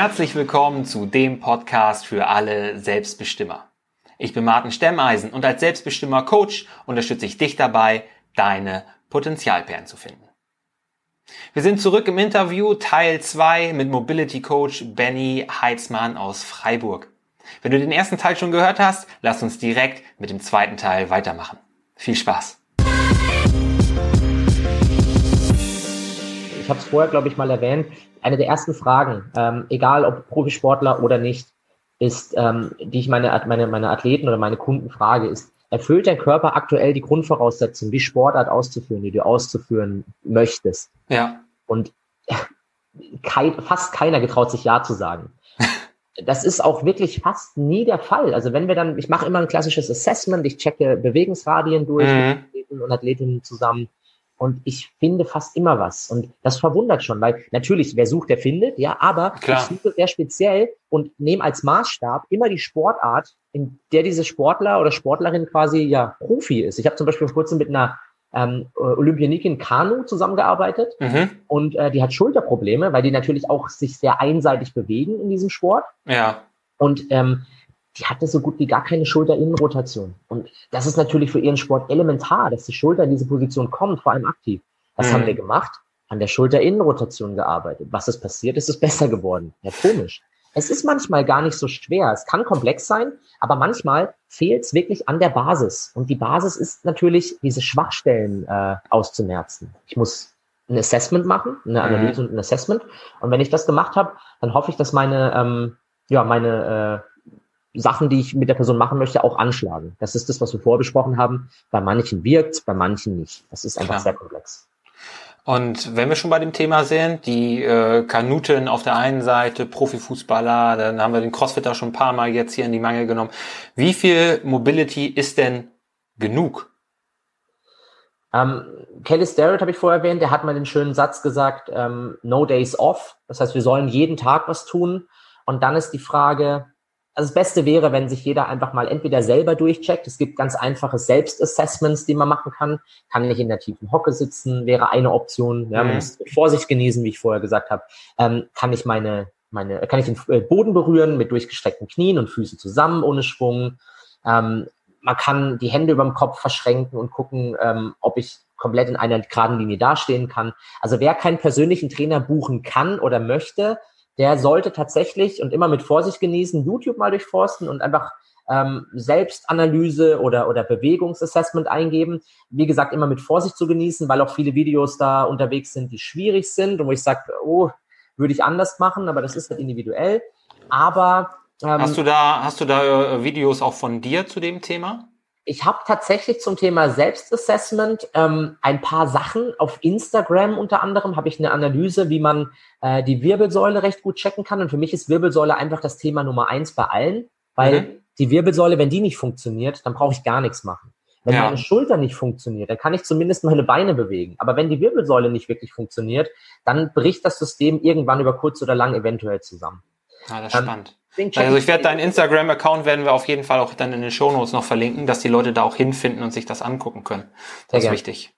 Herzlich willkommen zu dem Podcast für alle Selbstbestimmer. Ich bin Martin Stemmeisen und als Selbstbestimmer Coach unterstütze ich dich dabei, deine Potenzialperlen zu finden. Wir sind zurück im Interview Teil 2 mit Mobility Coach Benny Heitzmann aus Freiburg. Wenn du den ersten Teil schon gehört hast, lass uns direkt mit dem zweiten Teil weitermachen. Viel Spaß! Ich habe es vorher, glaube ich, mal erwähnt. Eine der ersten Fragen, ähm, egal ob Profisportler oder nicht, ist, ähm, die ich meine, meine, meine Athleten oder meine Kunden frage, ist, erfüllt dein Körper aktuell die Grundvoraussetzungen, die Sportart auszuführen, die du auszuführen möchtest? Ja. Und kein, fast keiner getraut sich Ja zu sagen. Das ist auch wirklich fast nie der Fall. Also wenn wir dann, ich mache immer ein klassisches Assessment, ich checke Bewegungsradien durch mhm. mit Athleten und Athletinnen zusammen und ich finde fast immer was. Und das verwundert schon, weil natürlich, wer sucht, der findet, ja, aber Klar. ich suche sehr speziell und nehme als Maßstab immer die Sportart, in der diese Sportler oder Sportlerin quasi ja Profi ist. Ich habe zum Beispiel vor kurzem mit einer ähm, Olympionikin Kanu zusammengearbeitet mhm. und äh, die hat Schulterprobleme, weil die natürlich auch sich sehr einseitig bewegen in diesem Sport. Ja. Und ähm, die hatte so gut wie gar keine Schulterinnenrotation. Und das ist natürlich für ihren Sport elementar, dass die Schulter in diese Position kommt, vor allem aktiv. Was mhm. haben wir gemacht? An der Schulterinnenrotation gearbeitet. Was ist passiert? Ist es besser geworden? Ja, komisch. Es ist manchmal gar nicht so schwer. Es kann komplex sein, aber manchmal fehlt es wirklich an der Basis. Und die Basis ist natürlich, diese Schwachstellen äh, auszumerzen. Ich muss ein Assessment machen, eine mhm. Analyse mhm. und ein Assessment. Und wenn ich das gemacht habe, dann hoffe ich, dass meine, ähm, ja, meine äh, Sachen, die ich mit der Person machen möchte, auch anschlagen. Das ist das, was wir vorbesprochen haben. Bei manchen wirkt, bei manchen nicht. Das ist einfach Klar. sehr komplex. Und wenn wir schon bei dem Thema sind, die äh, Kanuten auf der einen Seite, Profifußballer, dann haben wir den Crossfitter schon ein paar Mal jetzt hier in die Mangel genommen. Wie viel Mobility ist denn genug? Ähm, Kelly Starrett habe ich vorher erwähnt, der hat mal den schönen Satz gesagt, ähm, no days off. Das heißt, wir sollen jeden Tag was tun. Und dann ist die Frage, also das Beste wäre, wenn sich jeder einfach mal entweder selber durchcheckt. Es gibt ganz einfache Selbstassessments, die man machen kann. Kann ich in der tiefen Hocke sitzen, wäre eine Option. Ja, man mhm. muss Vorsicht genießen, wie ich vorher gesagt habe. Ähm, kann ich meine, meine, kann ich den äh, Boden berühren mit durchgestreckten Knien und Füße zusammen ohne Schwung. Ähm, man kann die Hände über dem Kopf verschränken und gucken, ähm, ob ich komplett in einer geraden Linie dastehen kann. Also wer keinen persönlichen Trainer buchen kann oder möchte, der sollte tatsächlich und immer mit Vorsicht genießen, YouTube mal durchforsten und einfach ähm, Selbstanalyse oder, oder Bewegungsassessment eingeben. Wie gesagt, immer mit Vorsicht zu genießen, weil auch viele Videos da unterwegs sind, die schwierig sind und wo ich sage, oh, würde ich anders machen, aber das ist halt individuell. Aber ähm, hast du da hast du da äh, Videos auch von dir zu dem Thema? Ich habe tatsächlich zum Thema Selbstassessment ähm, ein paar Sachen. Auf Instagram unter anderem habe ich eine Analyse, wie man äh, die Wirbelsäule recht gut checken kann. Und für mich ist Wirbelsäule einfach das Thema Nummer eins bei allen, weil mhm. die Wirbelsäule, wenn die nicht funktioniert, dann brauche ich gar nichts machen. Wenn ja. meine Schulter nicht funktioniert, dann kann ich zumindest meine Beine bewegen. Aber wenn die Wirbelsäule nicht wirklich funktioniert, dann bricht das System irgendwann über kurz oder lang eventuell zusammen. Ah, das ist ähm, spannend. Also ich werde deinen Instagram-Account werden wir auf jeden Fall auch dann in den Shownotes noch verlinken, dass die Leute da auch hinfinden und sich das angucken können. Das ist wichtig.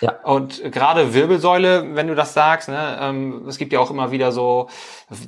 Ja. Und gerade Wirbelsäule, wenn du das sagst, ne, ähm, es gibt ja auch immer wieder so,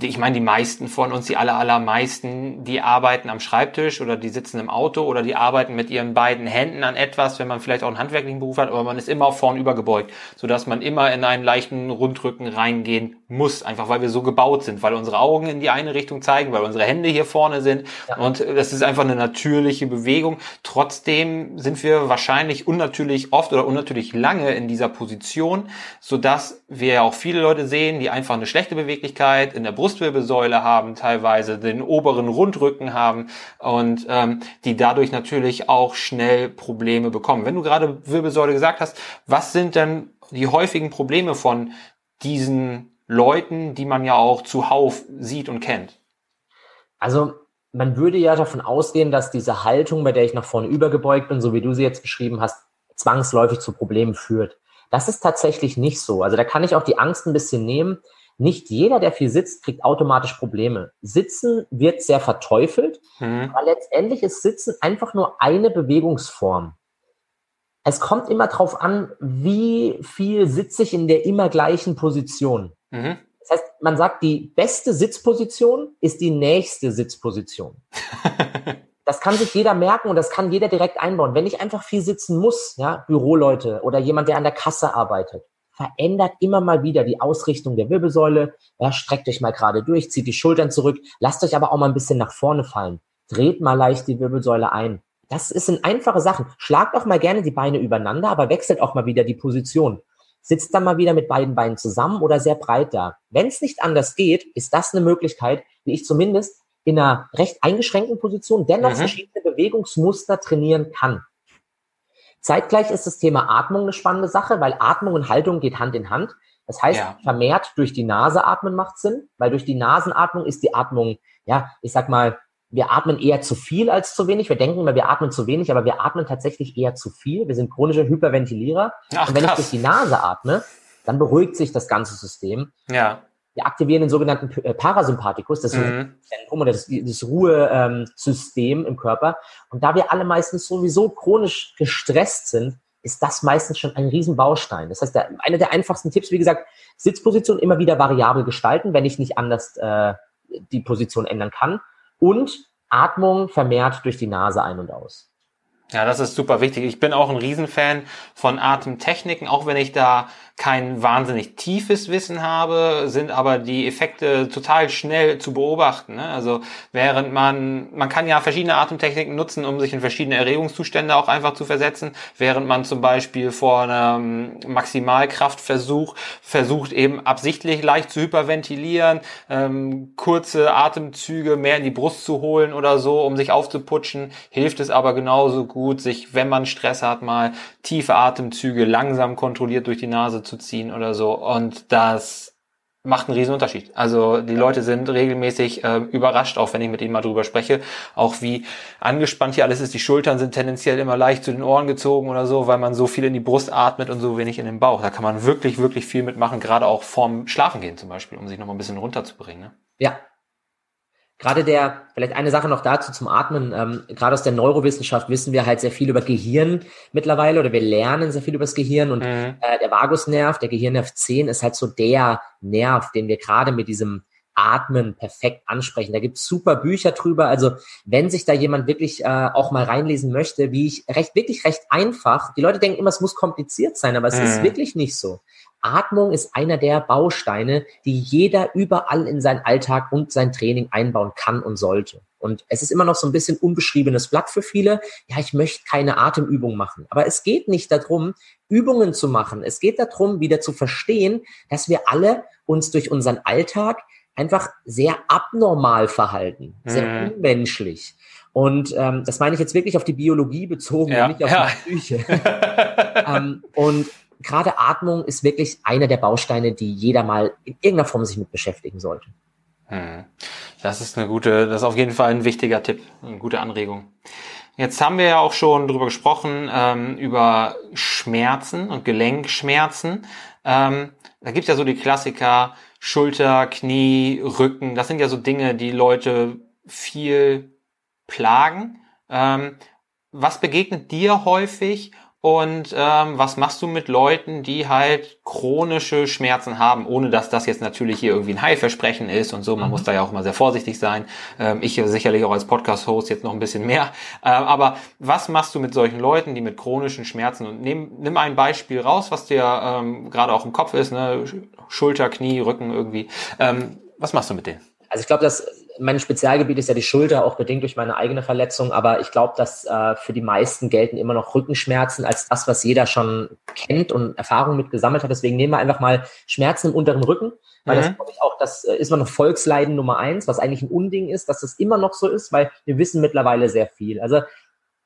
ich meine, die meisten von uns, die aller, allermeisten, die arbeiten am Schreibtisch oder die sitzen im Auto oder die arbeiten mit ihren beiden Händen an etwas, wenn man vielleicht auch einen handwerklichen Beruf hat, aber man ist immer vorn übergebeugt, sodass man immer in einen leichten Rundrücken reingehen muss, einfach weil wir so gebaut sind, weil unsere Augen in die eine Richtung zeigen, weil unsere Hände hier vorne sind ja. und das ist einfach eine natürliche Bewegung. Trotzdem sind wir wahrscheinlich unnatürlich oft oder unnatürlich lange in dieser Position, so dass wir ja auch viele Leute sehen, die einfach eine schlechte Beweglichkeit in der Brustwirbelsäule haben, teilweise den oberen Rundrücken haben und ähm, die dadurch natürlich auch schnell Probleme bekommen. Wenn du gerade Wirbelsäule gesagt hast, was sind denn die häufigen Probleme von diesen Leuten, die man ja auch zuhauf sieht und kennt? Also man würde ja davon ausgehen, dass diese Haltung, bei der ich nach vorne übergebeugt bin, so wie du sie jetzt beschrieben hast, zwangsläufig zu Problemen führt. Das ist tatsächlich nicht so. Also da kann ich auch die Angst ein bisschen nehmen. Nicht jeder, der viel sitzt, kriegt automatisch Probleme. Sitzen wird sehr verteufelt, mhm. aber letztendlich ist Sitzen einfach nur eine Bewegungsform. Es kommt immer darauf an, wie viel sitze ich in der immer gleichen Position. Mhm. Das heißt, man sagt, die beste Sitzposition ist die nächste Sitzposition. das kann sich jeder merken und das kann jeder direkt einbauen. Wenn ich einfach viel sitzen muss, ja, Büroleute oder jemand, der an der Kasse arbeitet, verändert immer mal wieder die Ausrichtung der Wirbelsäule. Ja, streckt euch mal gerade durch, zieht die Schultern zurück, lasst euch aber auch mal ein bisschen nach vorne fallen. Dreht mal leicht die Wirbelsäule ein. Das sind einfache Sachen. Schlagt auch mal gerne die Beine übereinander, aber wechselt auch mal wieder die Position. Sitzt dann mal wieder mit beiden Beinen zusammen oder sehr breit da. Wenn es nicht anders geht, ist das eine Möglichkeit, wie ich zumindest in einer recht eingeschränkten Position dennoch mhm. verschiedene Bewegungsmuster trainieren kann. Zeitgleich ist das Thema Atmung eine spannende Sache, weil Atmung und Haltung geht Hand in Hand. Das heißt, ja. vermehrt durch die Nase atmen macht Sinn, weil durch die Nasenatmung ist die Atmung, ja, ich sag mal, wir atmen eher zu viel als zu wenig. Wir denken immer, wir atmen zu wenig, aber wir atmen tatsächlich eher zu viel. Wir sind chronische Hyperventilierer. Ach, und wenn krass. ich durch die Nase atme, dann beruhigt sich das ganze System. Ja. Wir aktivieren den sogenannten äh, Parasympathikus, das mhm. Zentrum oder das, das Ruhesystem ähm, im Körper. Und da wir alle meistens sowieso chronisch gestresst sind, ist das meistens schon ein Riesenbaustein. Das heißt, der, einer der einfachsten Tipps, wie gesagt, Sitzposition immer wieder variabel gestalten, wenn ich nicht anders äh, die Position ändern kann. Und Atmung vermehrt durch die Nase ein und aus. Ja, das ist super wichtig. Ich bin auch ein Riesenfan von Atemtechniken, auch wenn ich da kein wahnsinnig tiefes Wissen habe, sind aber die Effekte total schnell zu beobachten. Ne? Also während man, man kann ja verschiedene Atemtechniken nutzen, um sich in verschiedene Erregungszustände auch einfach zu versetzen, während man zum Beispiel vor einem Maximalkraftversuch versucht eben absichtlich leicht zu hyperventilieren, ähm, kurze Atemzüge mehr in die Brust zu holen oder so, um sich aufzuputschen, hilft es aber genauso gut, sich, wenn man Stress hat, mal tiefe Atemzüge langsam kontrolliert durch die Nase zu ziehen oder so. Und das macht einen riesen Unterschied. Also die Leute sind regelmäßig äh, überrascht, auch wenn ich mit ihnen mal drüber spreche, auch wie angespannt hier alles ist. Die Schultern sind tendenziell immer leicht zu den Ohren gezogen oder so, weil man so viel in die Brust atmet und so wenig in den Bauch. Da kann man wirklich, wirklich viel mitmachen, gerade auch vorm Schlafengehen zum Beispiel, um sich noch mal ein bisschen runterzubringen. Ne? Ja, Gerade der, vielleicht eine Sache noch dazu zum Atmen, ähm, gerade aus der Neurowissenschaft wissen wir halt sehr viel über Gehirn mittlerweile oder wir lernen sehr viel über das Gehirn und mhm. äh, der Vagusnerv, der Gehirnnerv 10 ist halt so der Nerv, den wir gerade mit diesem Atmen perfekt ansprechen. Da gibt's super Bücher drüber. Also wenn sich da jemand wirklich äh, auch mal reinlesen möchte, wie ich recht, wirklich recht einfach. Die Leute denken immer, es muss kompliziert sein, aber es mhm. ist wirklich nicht so. Atmung ist einer der Bausteine, die jeder überall in seinen Alltag und sein Training einbauen kann und sollte. Und es ist immer noch so ein bisschen unbeschriebenes Blatt für viele. Ja, ich möchte keine Atemübung machen. Aber es geht nicht darum, Übungen zu machen. Es geht darum, wieder zu verstehen, dass wir alle uns durch unseren Alltag einfach sehr abnormal verhalten, sehr mhm. unmenschlich. Und ähm, das meine ich jetzt wirklich auf die Biologie bezogen, ja, nicht auf ja. die Psyche. ähm, und gerade Atmung ist wirklich einer der Bausteine, die jeder mal in irgendeiner Form sich mit beschäftigen sollte. Hm. Das ist eine gute, das ist auf jeden Fall ein wichtiger Tipp, eine gute Anregung. Jetzt haben wir ja auch schon drüber gesprochen, ähm, über Schmerzen und Gelenkschmerzen. Ähm, da gibt's ja so die Klassiker Schulter, Knie, Rücken. Das sind ja so Dinge, die Leute viel plagen. Ähm, was begegnet dir häufig und ähm, was machst du mit Leuten, die halt chronische Schmerzen haben, ohne dass das jetzt natürlich hier irgendwie ein Heilversprechen ist und so. Man mhm. muss da ja auch mal sehr vorsichtig sein. Ähm, ich sicherlich auch als Podcast-Host jetzt noch ein bisschen mehr. Äh, aber was machst du mit solchen Leuten, die mit chronischen Schmerzen und nimm, nimm ein Beispiel raus, was dir ähm, gerade auch im Kopf ist, ne? Schulter, Knie, Rücken irgendwie. Ähm, was machst du mit denen? Also ich glaube, dass mein Spezialgebiet ist ja die Schulter, auch bedingt durch meine eigene Verletzung, aber ich glaube, dass äh, für die meisten gelten immer noch Rückenschmerzen als das, was jeder schon kennt und Erfahrung mit gesammelt hat. Deswegen nehmen wir einfach mal Schmerzen im unteren Rücken, weil mhm. das glaube ich auch, das äh, ist immer noch Volksleiden Nummer eins, was eigentlich ein Unding ist, dass das immer noch so ist, weil wir wissen mittlerweile sehr viel. Also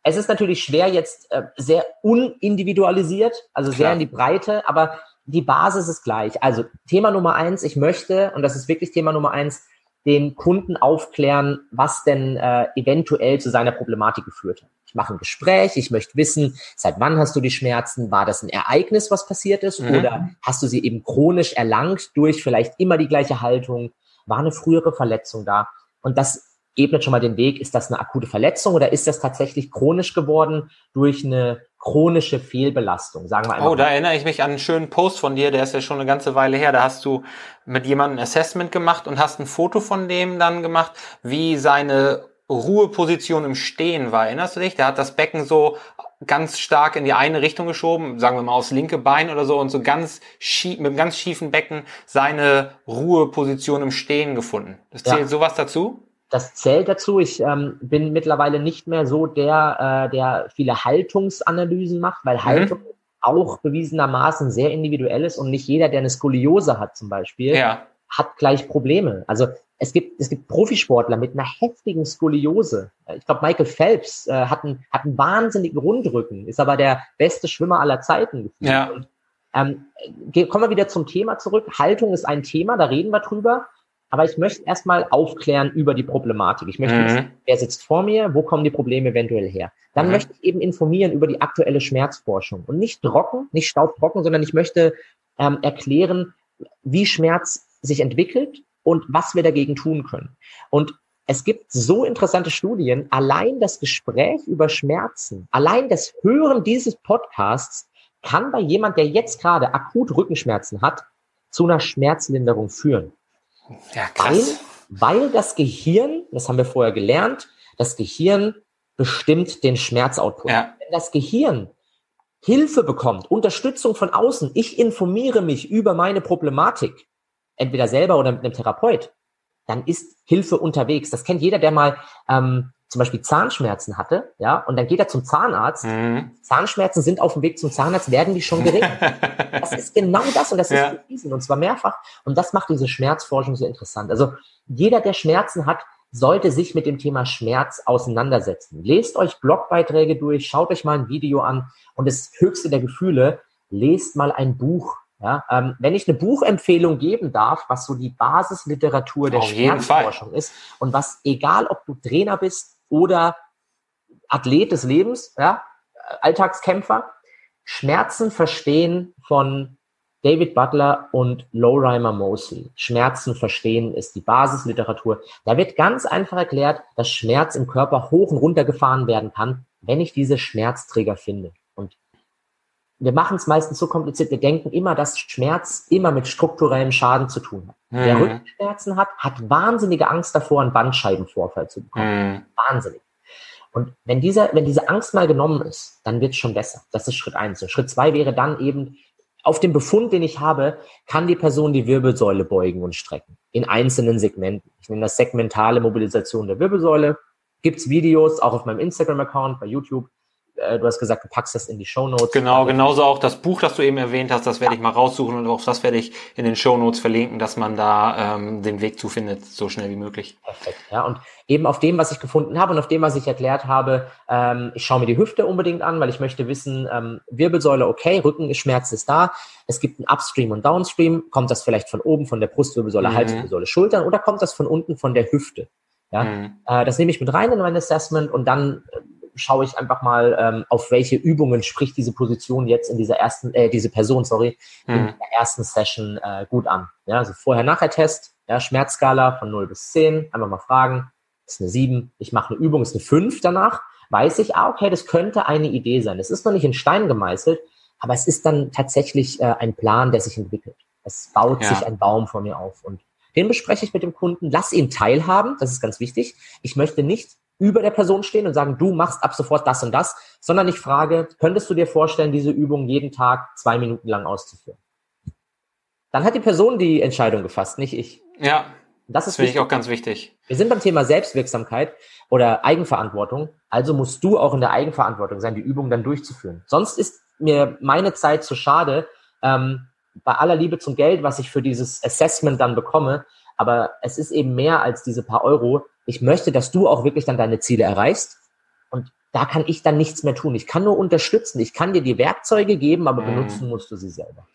es ist natürlich schwer jetzt äh, sehr unindividualisiert, also sehr Klar. in die Breite, aber die Basis ist gleich. Also Thema Nummer eins, ich möchte, und das ist wirklich Thema Nummer eins, den Kunden aufklären, was denn äh, eventuell zu seiner Problematik geführt hat. Ich mache ein Gespräch, ich möchte wissen, seit wann hast du die Schmerzen? War das ein Ereignis, was passiert ist? Mhm. Oder hast du sie eben chronisch erlangt durch vielleicht immer die gleiche Haltung? War eine frühere Verletzung da? Und das ebnet schon mal den Weg, ist das eine akute Verletzung oder ist das tatsächlich chronisch geworden durch eine chronische Fehlbelastung, sagen wir einmal. Oh, da erinnere ich mich an einen schönen Post von dir, der ist ja schon eine ganze Weile her. Da hast du mit jemandem ein Assessment gemacht und hast ein Foto von dem dann gemacht, wie seine Ruheposition im Stehen war. Erinnerst du dich? Der hat das Becken so ganz stark in die eine Richtung geschoben, sagen wir mal aufs linke Bein oder so und so ganz schief, mit einem ganz schiefen Becken seine Ruheposition im Stehen gefunden. Das zählt ja. sowas dazu? Das zählt dazu. Ich ähm, bin mittlerweile nicht mehr so der, äh, der viele Haltungsanalysen macht, weil mhm. Haltung mhm. auch bewiesenermaßen sehr individuell ist und nicht jeder, der eine Skoliose hat zum Beispiel, ja. hat gleich Probleme. Also es gibt, es gibt Profisportler mit einer heftigen Skoliose. Ich glaube, Michael Phelps äh, hat, einen, hat einen wahnsinnigen Rundrücken, ist aber der beste Schwimmer aller Zeiten. Ja. Und, ähm, kommen wir wieder zum Thema zurück. Haltung ist ein Thema, da reden wir drüber. Aber ich möchte erstmal aufklären über die Problematik. Ich möchte mhm. wissen, wer sitzt vor mir, wo kommen die Probleme eventuell her. Dann mhm. möchte ich eben informieren über die aktuelle Schmerzforschung. Und nicht trocken, nicht staubtrocken, sondern ich möchte ähm, erklären, wie Schmerz sich entwickelt und was wir dagegen tun können. Und es gibt so interessante Studien, allein das Gespräch über Schmerzen, allein das Hören dieses Podcasts kann bei jemand, der jetzt gerade akut Rückenschmerzen hat, zu einer Schmerzlinderung führen. Ja, krass. Weil, weil das Gehirn, das haben wir vorher gelernt, das Gehirn bestimmt den Schmerzoutput. Ja. Wenn das Gehirn Hilfe bekommt, Unterstützung von außen, ich informiere mich über meine Problematik, entweder selber oder mit einem Therapeut, dann ist Hilfe unterwegs. Das kennt jeder, der mal ähm, zum Beispiel Zahnschmerzen hatte, ja, und dann geht er zum Zahnarzt. Mhm. Zahnschmerzen sind auf dem Weg zum Zahnarzt, werden die schon gering. das ist genau das und das ja. ist bewiesen und zwar mehrfach. Und das macht diese Schmerzforschung so interessant. Also jeder, der Schmerzen hat, sollte sich mit dem Thema Schmerz auseinandersetzen. Lest euch Blogbeiträge durch, schaut euch mal ein Video an und das höchste der Gefühle, lest mal ein Buch. Ja, ähm, wenn ich eine Buchempfehlung geben darf, was so die Basisliteratur der Schmerzforschung ist und was, egal ob du Trainer bist, oder Athlet des Lebens, ja, Alltagskämpfer, Schmerzen verstehen von David Butler und Lorimer Mosley. Schmerzen verstehen ist die Basisliteratur. Da wird ganz einfach erklärt, dass Schmerz im Körper hoch und runter gefahren werden kann, wenn ich diese Schmerzträger finde. Und wir machen es meistens so kompliziert. Wir denken immer, dass Schmerz immer mit strukturellem Schaden zu tun hat. Mhm. Wer Rückenschmerzen hat, hat wahnsinnige Angst davor, einen Bandscheibenvorfall zu bekommen. Mhm. Wahnsinnig. Und wenn dieser, wenn diese Angst mal genommen ist, dann wird es schon besser. Das ist Schritt eins. Und Schritt zwei wäre dann eben, auf dem Befund, den ich habe, kann die Person die Wirbelsäule beugen und strecken. In einzelnen Segmenten. Ich nenne das segmentale Mobilisation der Wirbelsäule. Gibt's Videos, auch auf meinem Instagram-Account, bei YouTube. Äh, du hast gesagt, du packst das in die Show Notes. Genau, genauso auch das Buch, das du eben erwähnt hast, das werde ich mal raussuchen und auch das werde ich in den Show Notes verlinken, dass man da ähm, den Weg zufindet, so schnell wie möglich. Perfekt, ja. Und eben auf dem, was ich gefunden habe und auf dem, was ich erklärt habe, ähm, ich schaue mir die Hüfte unbedingt an, weil ich möchte wissen, ähm, Wirbelsäule okay, Rückenschmerz ist da. Es gibt ein Upstream und Downstream. Kommt das vielleicht von oben, von der Brustwirbelsäule, mhm. Halswirbelsäule, Schultern oder kommt das von unten, von der Hüfte? Ja, mhm. äh, das nehme ich mit rein in mein Assessment und dann schaue ich einfach mal, ähm, auf welche Übungen spricht diese Position jetzt in dieser ersten, äh, diese Person, sorry, in mhm. der ersten Session äh, gut an. Ja, also Vorher-Nachher-Test, ja, Schmerzskala von 0 bis 10, einfach mal fragen, ist eine 7, ich mache eine Übung, ist eine 5 danach, weiß ich, ah, okay, das könnte eine Idee sein. Es ist noch nicht in Stein gemeißelt, aber es ist dann tatsächlich äh, ein Plan, der sich entwickelt. Es baut ja. sich ein Baum vor mir auf und den bespreche ich mit dem Kunden, lass ihn teilhaben, das ist ganz wichtig. Ich möchte nicht über der Person stehen und sagen, du machst ab sofort das und das, sondern ich frage, könntest du dir vorstellen, diese Übung jeden Tag zwei Minuten lang auszuführen? Dann hat die Person die Entscheidung gefasst, nicht ich. Ja, das ist finde ich auch ganz wichtig. Wir sind beim Thema Selbstwirksamkeit oder Eigenverantwortung. Also musst du auch in der Eigenverantwortung sein, die Übung dann durchzuführen. Sonst ist mir meine Zeit zu schade, ähm, bei aller Liebe zum Geld, was ich für dieses Assessment dann bekomme. Aber es ist eben mehr als diese paar Euro. Ich möchte, dass du auch wirklich dann deine Ziele erreichst. Und da kann ich dann nichts mehr tun. Ich kann nur unterstützen. Ich kann dir die Werkzeuge geben, aber mhm. benutzen musst du sie selber.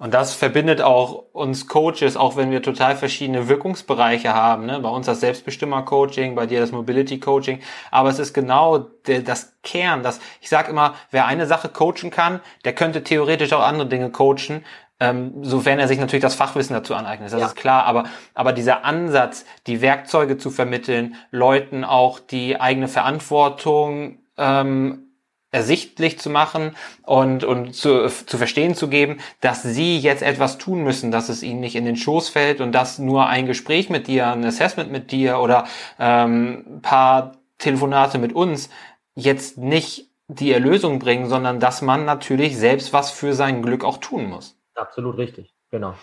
Und das verbindet auch uns Coaches, auch wenn wir total verschiedene Wirkungsbereiche haben. Ne? Bei uns das Selbstbestimmer-Coaching, bei dir das Mobility-Coaching. Aber es ist genau der, das Kern. Das, ich sage immer, wer eine Sache coachen kann, der könnte theoretisch auch andere Dinge coachen. Ähm, sofern er sich natürlich das Fachwissen dazu aneignet, das ja. ist klar, aber, aber dieser Ansatz, die Werkzeuge zu vermitteln, Leuten auch die eigene Verantwortung ähm, ersichtlich zu machen und, und zu, zu verstehen zu geben, dass sie jetzt etwas tun müssen, dass es ihnen nicht in den Schoß fällt und dass nur ein Gespräch mit dir, ein Assessment mit dir oder ähm, ein paar Telefonate mit uns jetzt nicht die Erlösung bringen, sondern dass man natürlich selbst was für sein Glück auch tun muss. Absolut richtig, genau.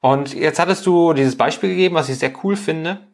Und jetzt hattest du dieses Beispiel gegeben, was ich sehr cool finde.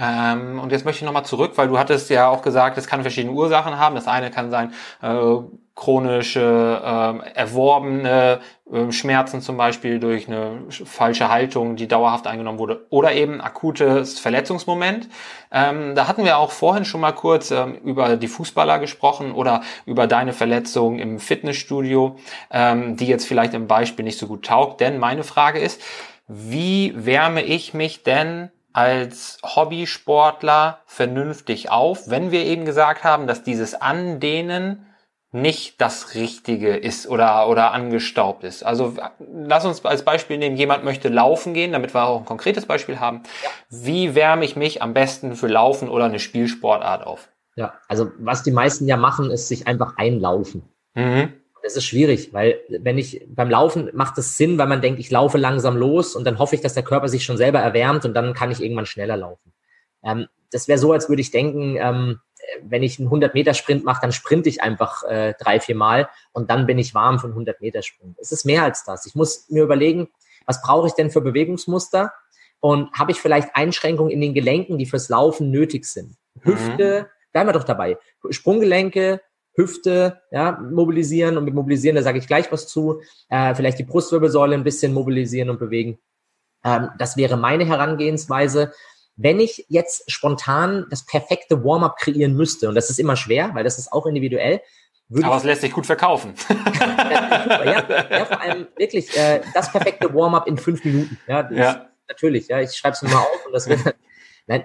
Ähm, und jetzt möchte ich nochmal zurück, weil du hattest ja auch gesagt, es kann verschiedene Ursachen haben. Das eine kann sein äh, chronische, äh, erworbene äh, Schmerzen zum Beispiel durch eine falsche Haltung, die dauerhaft eingenommen wurde, oder eben akutes Verletzungsmoment. Ähm, da hatten wir auch vorhin schon mal kurz ähm, über die Fußballer gesprochen oder über deine Verletzung im Fitnessstudio, ähm, die jetzt vielleicht im Beispiel nicht so gut taugt. Denn meine Frage ist, wie wärme ich mich denn als Hobbysportler vernünftig auf, wenn wir eben gesagt haben, dass dieses Andehnen nicht das Richtige ist oder, oder angestaubt ist. Also lass uns als Beispiel nehmen, jemand möchte laufen gehen, damit wir auch ein konkretes Beispiel haben. Ja. Wie wärme ich mich am besten für Laufen oder eine Spielsportart auf? Ja, also was die meisten ja machen, ist sich einfach einlaufen. Mhm das ist schwierig, weil wenn ich beim Laufen macht es Sinn, weil man denkt, ich laufe langsam los und dann hoffe ich, dass der Körper sich schon selber erwärmt und dann kann ich irgendwann schneller laufen. Ähm, das wäre so, als würde ich denken, ähm, wenn ich einen 100 Meter Sprint mache, dann sprinte ich einfach äh, drei, vier Mal und dann bin ich warm für einen 100 Meter Sprint. Es ist mehr als das. Ich muss mir überlegen, was brauche ich denn für Bewegungsmuster und habe ich vielleicht Einschränkungen in den Gelenken, die fürs Laufen nötig sind. Hüfte, mhm. bleiben wir doch dabei. Sprunggelenke, Hüfte ja, mobilisieren und mit mobilisieren, da sage ich gleich was zu, äh, vielleicht die Brustwirbelsäule ein bisschen mobilisieren und bewegen. Ähm, das wäre meine Herangehensweise. Wenn ich jetzt spontan das perfekte Warm-up kreieren müsste, und das ist immer schwer, weil das ist auch individuell, aber es lässt sich gut verkaufen. ja, ja, vor allem wirklich äh, das perfekte Warm-up in fünf Minuten. Ja, ja. natürlich. Ja, ich schreibe es nur mal auf und das wird. Nein,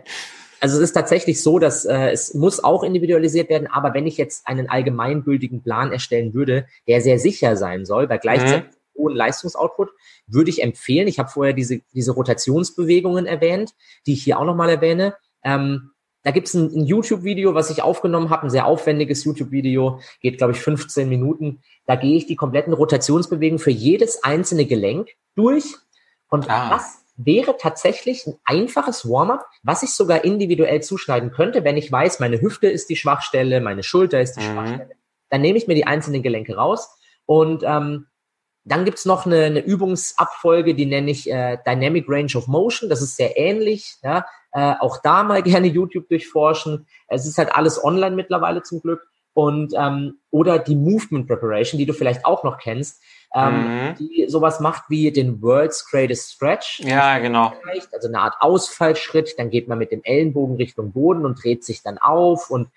also es ist tatsächlich so, dass äh, es muss auch individualisiert werden, aber wenn ich jetzt einen allgemeingültigen Plan erstellen würde, der sehr sicher sein soll, bei gleichzeitig mhm. hohen Leistungsoutput, würde ich empfehlen, ich habe vorher diese, diese Rotationsbewegungen erwähnt, die ich hier auch nochmal erwähne. Ähm, da gibt's ein, ein YouTube-Video, was ich aufgenommen habe, ein sehr aufwendiges YouTube-Video, geht, glaube ich, 15 Minuten. Da gehe ich die kompletten Rotationsbewegungen für jedes einzelne Gelenk durch. Und ah. was wäre tatsächlich ein einfaches Warm-up, was ich sogar individuell zuschneiden könnte, wenn ich weiß, meine Hüfte ist die Schwachstelle, meine Schulter ist die mhm. Schwachstelle. Dann nehme ich mir die einzelnen Gelenke raus und ähm, dann gibt's noch eine, eine Übungsabfolge, die nenne ich äh, Dynamic Range of Motion. Das ist sehr ähnlich. Ja? Äh, auch da mal gerne YouTube durchforschen. Es ist halt alles online mittlerweile zum Glück. Und ähm, oder die Movement Preparation, die du vielleicht auch noch kennst ähm, mhm. die sowas macht wie den World's Greatest Stretch. Ja, genau. Also eine Art Ausfallschritt, dann geht man mit dem Ellenbogen Richtung Boden und dreht sich dann auf und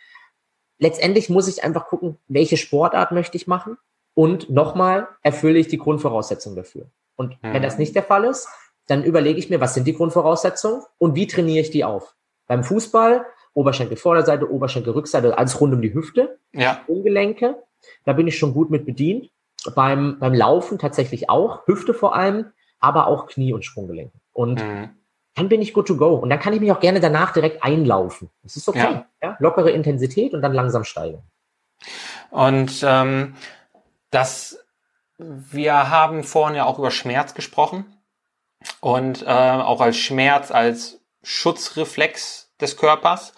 letztendlich muss ich einfach gucken, welche Sportart möchte ich machen und nochmal erfülle ich die Grundvoraussetzungen dafür. Und mhm. wenn das nicht der Fall ist, dann überlege ich mir, was sind die Grundvoraussetzungen und wie trainiere ich die auf. Beim Fußball Oberschenkel Vorderseite, Oberschenkel Rückseite, alles rund um die Hüfte, ja. Umgelenke, da bin ich schon gut mit bedient beim, beim Laufen tatsächlich auch, Hüfte vor allem, aber auch Knie und Sprunggelenke. Und mhm. dann bin ich good to go. Und dann kann ich mich auch gerne danach direkt einlaufen. Das ist okay. Ja. ja? Lockere Intensität und dann langsam steigen. Und ähm, das, wir haben vorhin ja auch über Schmerz gesprochen. Und äh, auch als Schmerz, als Schutzreflex des Körpers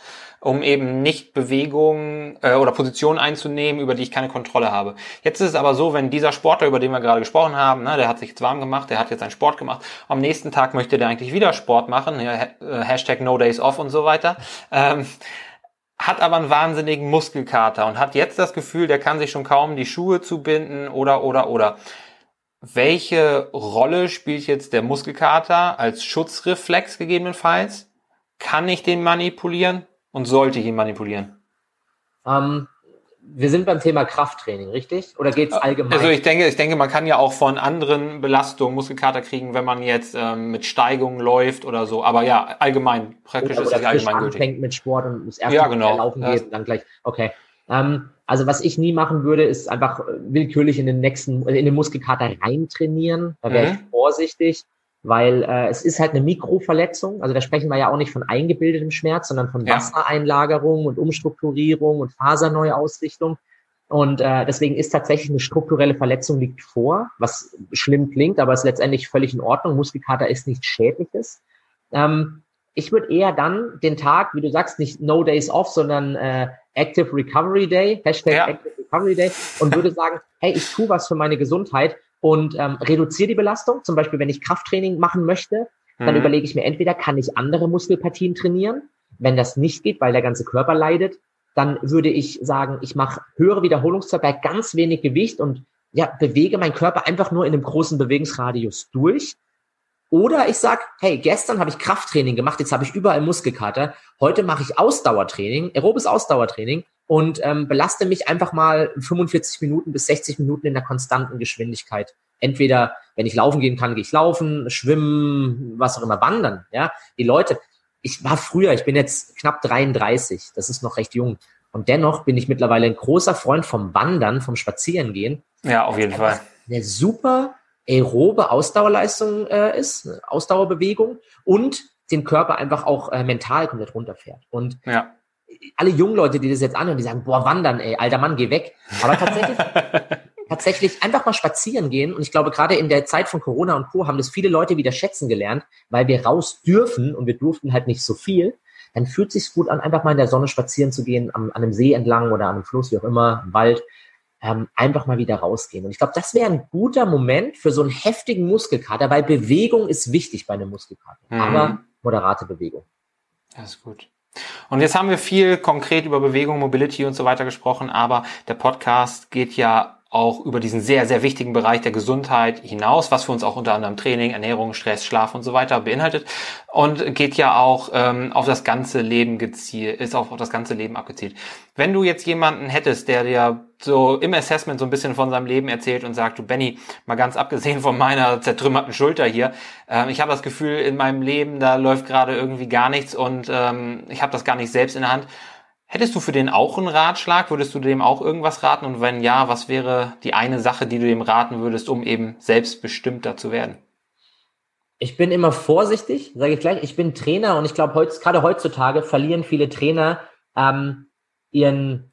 um eben nicht Bewegungen äh, oder Positionen einzunehmen, über die ich keine Kontrolle habe. Jetzt ist es aber so, wenn dieser Sportler, über den wir gerade gesprochen haben, ne, der hat sich jetzt warm gemacht, der hat jetzt einen Sport gemacht, am nächsten Tag möchte der eigentlich wieder Sport machen, ja, äh, Hashtag No Days Off und so weiter. Ähm, hat aber einen wahnsinnigen Muskelkater und hat jetzt das Gefühl, der kann sich schon kaum die Schuhe zubinden oder oder oder. Welche Rolle spielt jetzt der Muskelkater als Schutzreflex gegebenenfalls? Kann ich den manipulieren? und sollte ich ihn manipulieren? Ähm, wir sind beim Thema Krafttraining, richtig? Oder geht es allgemein? Also ich denke, ich denke, man kann ja auch von anderen Belastungen Muskelkater kriegen, wenn man jetzt ähm, mit Steigungen läuft oder so. Aber ja, allgemein, praktisch oder, ist es allgemein gültig. fängt mit Sport und das erste ja, genau. Laufen geht und dann gleich, okay. Ähm, also was ich nie machen würde, ist einfach willkürlich in den nächsten, in den Muskelkater reintrainieren. Da wäre mhm. ich vorsichtig weil äh, es ist halt eine Mikroverletzung. Also da sprechen wir ja auch nicht von eingebildetem Schmerz, sondern von ja. Wassereinlagerung und Umstrukturierung und Faserneuausrichtung. Und äh, deswegen ist tatsächlich eine strukturelle Verletzung liegt vor, was schlimm klingt, aber ist letztendlich völlig in Ordnung. Muskelkater ist nichts Schädliches. Ähm, ich würde eher dann den Tag, wie du sagst, nicht No Days Off, sondern äh, Active Recovery Day, Hashtag ja. Active Recovery Day und würde sagen, hey, ich tue was für meine Gesundheit und ähm, reduziere die Belastung. Zum Beispiel, wenn ich Krafttraining machen möchte, dann mhm. überlege ich mir entweder, kann ich andere Muskelpartien trainieren? Wenn das nicht geht, weil der ganze Körper leidet, dann würde ich sagen, ich mache höhere Wiederholungszeit bei ganz wenig Gewicht und ja, bewege meinen Körper einfach nur in einem großen Bewegungsradius durch. Oder ich sag, hey, gestern habe ich Krafttraining gemacht, jetzt habe ich überall Muskelkater. Heute mache ich Ausdauertraining, aerobes Ausdauertraining und ähm, belaste mich einfach mal 45 Minuten bis 60 Minuten in der konstanten Geschwindigkeit. Entweder, wenn ich laufen gehen kann, gehe ich laufen, schwimmen, was auch immer, wandern. Ja, die Leute, ich war früher, ich bin jetzt knapp 33, das ist noch recht jung. Und dennoch bin ich mittlerweile ein großer Freund vom Wandern, vom Spazierengehen. Ja, auf jeden Fall. Eine super aerobe Ausdauerleistung äh, ist, Ausdauerbewegung und den Körper einfach auch äh, mental komplett runterfährt. Und ja alle jungen Leute, die das jetzt anhören, die sagen, boah, wandern, ey, alter Mann, geh weg. Aber tatsächlich, tatsächlich einfach mal spazieren gehen. Und ich glaube, gerade in der Zeit von Corona und Co. haben das viele Leute wieder schätzen gelernt, weil wir raus dürfen und wir durften halt nicht so viel. Dann fühlt sich gut an, einfach mal in der Sonne spazieren zu gehen, am, an einem See entlang oder an einem Fluss, wie auch immer, im Wald. Ähm, einfach mal wieder rausgehen. Und ich glaube, das wäre ein guter Moment für so einen heftigen Muskelkater, weil Bewegung ist wichtig bei einem Muskelkater. Mhm. Aber moderate Bewegung. Das ist gut. Und jetzt haben wir viel konkret über Bewegung, Mobility und so weiter gesprochen, aber der Podcast geht ja auch über diesen sehr, sehr wichtigen Bereich der Gesundheit hinaus, was für uns auch unter anderem Training, Ernährung, Stress, Schlaf und so weiter beinhaltet und geht ja auch ähm, auf das ganze Leben gezielt, ist auch auf das ganze Leben abgezielt. Wenn du jetzt jemanden hättest, der dir so im Assessment so ein bisschen von seinem Leben erzählt und sagt, du Benny, mal ganz abgesehen von meiner zertrümmerten Schulter hier, ähm, ich habe das Gefühl, in meinem Leben, da läuft gerade irgendwie gar nichts und ähm, ich habe das gar nicht selbst in der Hand Hättest du für den auch einen Ratschlag? Würdest du dem auch irgendwas raten? Und wenn ja, was wäre die eine Sache, die du dem raten würdest, um eben selbstbestimmter zu werden? Ich bin immer vorsichtig, sage ich gleich. Ich bin Trainer und ich glaube, heutz, gerade heutzutage verlieren viele Trainer ähm, ihren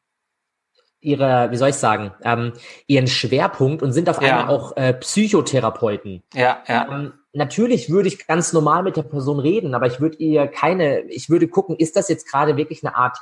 ihre, wie soll ich sagen, ähm, ihren Schwerpunkt und sind auf einmal auch äh, Psychotherapeuten. Ja, ja. Ähm, natürlich würde ich ganz normal mit der Person reden, aber ich würde ihr keine, ich würde gucken, ist das jetzt gerade wirklich eine Art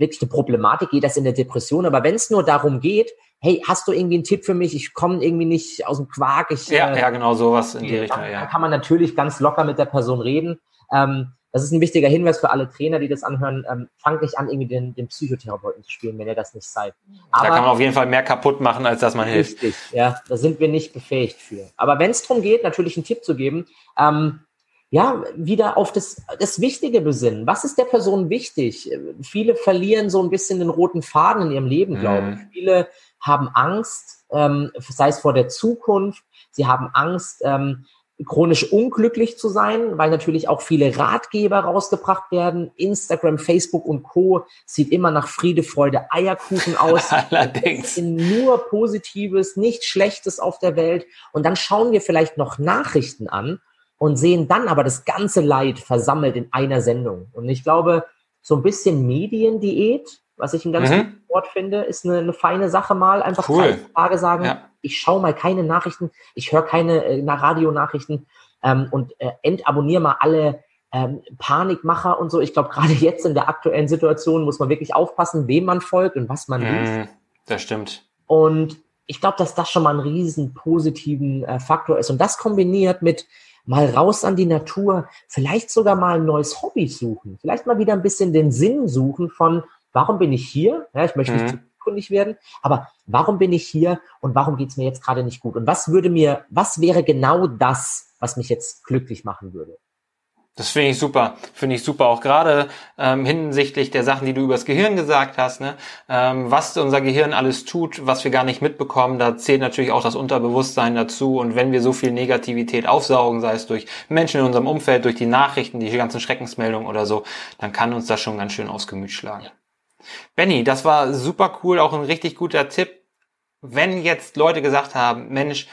wirklich eine Problematik, geht das in der Depression. Aber wenn es nur darum geht, hey, hast du irgendwie einen Tipp für mich? Ich komme irgendwie nicht aus dem Quark. Ich, ja, äh, ja, genau, sowas in die Richtung. Dann, ja. kann man natürlich ganz locker mit der Person reden. Ähm, das ist ein wichtiger Hinweis für alle Trainer, die das anhören. Ähm, fangt nicht an, irgendwie den, den Psychotherapeuten zu spielen, wenn ihr das nicht seid. Aber, da kann man auf jeden Fall mehr kaputt machen, als dass man hilft. Richtig, ja, da sind wir nicht befähigt für. Aber wenn es darum geht, natürlich einen Tipp zu geben, ähm, ja, wieder auf das, das Wichtige besinnen. Was ist der Person wichtig? Viele verlieren so ein bisschen den roten Faden in ihrem Leben, mhm. glaube ich. Viele haben Angst, ähm, sei es vor der Zukunft, sie haben Angst, ähm, chronisch unglücklich zu sein, weil natürlich auch viele Ratgeber rausgebracht werden. Instagram, Facebook und Co. sieht immer nach Friede, Freude, Eierkuchen aus. Allerdings. Nur Positives, nichts Schlechtes auf der Welt. Und dann schauen wir vielleicht noch Nachrichten an und sehen dann aber das ganze Leid versammelt in einer Sendung. Und ich glaube, so ein bisschen Mediendiät, was ich ein ganz mhm. gutes Wort finde, ist eine, eine, feine Sache mal. Einfach cool. Tage sagen, ja. ich schaue mal keine Nachrichten, ich höre keine äh, Radionachrichten ähm, und äh, entabonniere mal alle ähm, Panikmacher und so. Ich glaube, gerade jetzt in der aktuellen Situation muss man wirklich aufpassen, wem man folgt und was man mhm, liest. Das stimmt. Und ich glaube, dass das schon mal einen riesen positiven äh, Faktor ist. Und das kombiniert mit mal raus an die Natur, vielleicht sogar mal ein neues Hobby suchen, vielleicht mal wieder ein bisschen den Sinn suchen von, warum bin ich hier? Ja, ich möchte mhm. nicht kundig werden, aber warum bin ich hier und warum geht es mir jetzt gerade nicht gut? Und was würde mir, was wäre genau das, was mich jetzt glücklich machen würde? Das finde ich super, finde ich super. Auch gerade ähm, hinsichtlich der Sachen, die du übers Gehirn gesagt hast, ne? ähm, was unser Gehirn alles tut, was wir gar nicht mitbekommen, da zählt natürlich auch das Unterbewusstsein dazu. Und wenn wir so viel Negativität aufsaugen, sei es durch Menschen in unserem Umfeld, durch die Nachrichten, die ganzen Schreckensmeldungen oder so, dann kann uns das schon ganz schön aufs Gemüt schlagen. Benny, das war super cool, auch ein richtig guter Tipp. Wenn jetzt Leute gesagt haben, Mensch,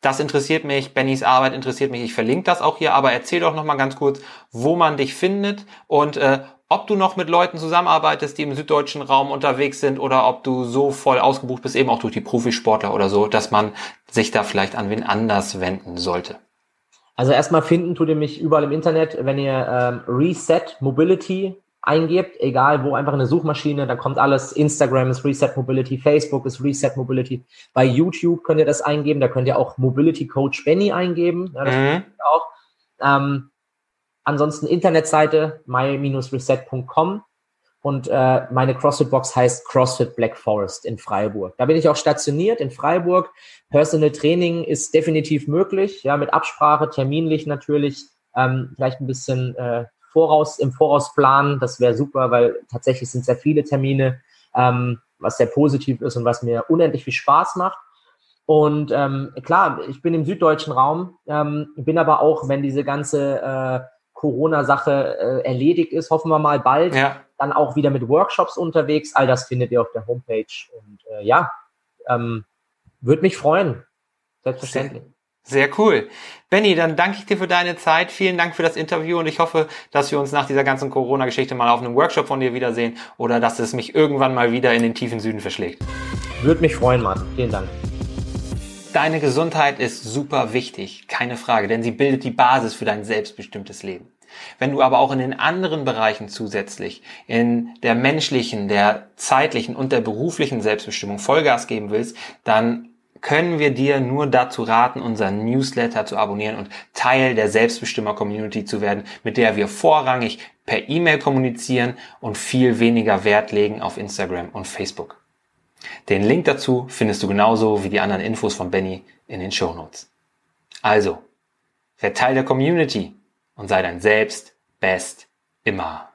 das interessiert mich, Bennys Arbeit interessiert mich, ich verlinke das auch hier, aber erzähl doch nochmal ganz kurz, wo man dich findet und äh, ob du noch mit Leuten zusammenarbeitest, die im süddeutschen Raum unterwegs sind oder ob du so voll ausgebucht bist, eben auch durch die Profisportler oder so, dass man sich da vielleicht an wen anders wenden sollte. Also erstmal finden tut ihr mich überall im Internet, wenn ihr ähm, Reset Mobility eingebt, egal wo, einfach eine Suchmaschine, dann kommt alles. Instagram ist Reset Mobility, Facebook ist Reset Mobility. Bei YouTube könnt ihr das eingeben, da könnt ihr auch Mobility Coach Benny eingeben. Ja, das mhm. auch. Ähm, ansonsten Internetseite my-reset.com und äh, meine CrossFit-Box heißt CrossFit Black Forest in Freiburg. Da bin ich auch stationiert in Freiburg. Personal Training ist definitiv möglich, ja, mit Absprache, terminlich natürlich, ähm, vielleicht ein bisschen äh, Voraus, im Voraus planen. Das wäre super, weil tatsächlich sind sehr viele Termine, ähm, was sehr positiv ist und was mir unendlich viel Spaß macht. Und ähm, klar, ich bin im süddeutschen Raum, ähm, bin aber auch, wenn diese ganze äh, Corona-Sache äh, erledigt ist, hoffen wir mal bald, ja. dann auch wieder mit Workshops unterwegs. All das findet ihr auf der Homepage. Und äh, ja, ähm, würde mich freuen. Selbstverständlich. Sehr cool. Benny, dann danke ich dir für deine Zeit. Vielen Dank für das Interview und ich hoffe, dass wir uns nach dieser ganzen Corona-Geschichte mal auf einem Workshop von dir wiedersehen oder dass es mich irgendwann mal wieder in den tiefen Süden verschlägt. Würde mich freuen, Mann. Vielen Dank. Deine Gesundheit ist super wichtig, keine Frage, denn sie bildet die Basis für dein selbstbestimmtes Leben. Wenn du aber auch in den anderen Bereichen zusätzlich, in der menschlichen, der zeitlichen und der beruflichen Selbstbestimmung Vollgas geben willst, dann können wir dir nur dazu raten, unseren Newsletter zu abonnieren und Teil der Selbstbestimmer-Community zu werden, mit der wir vorrangig per E-Mail kommunizieren und viel weniger Wert legen auf Instagram und Facebook. Den Link dazu findest du genauso wie die anderen Infos von Benny in den Show Notes. Also, werd Teil der Community und sei dein Selbst best immer.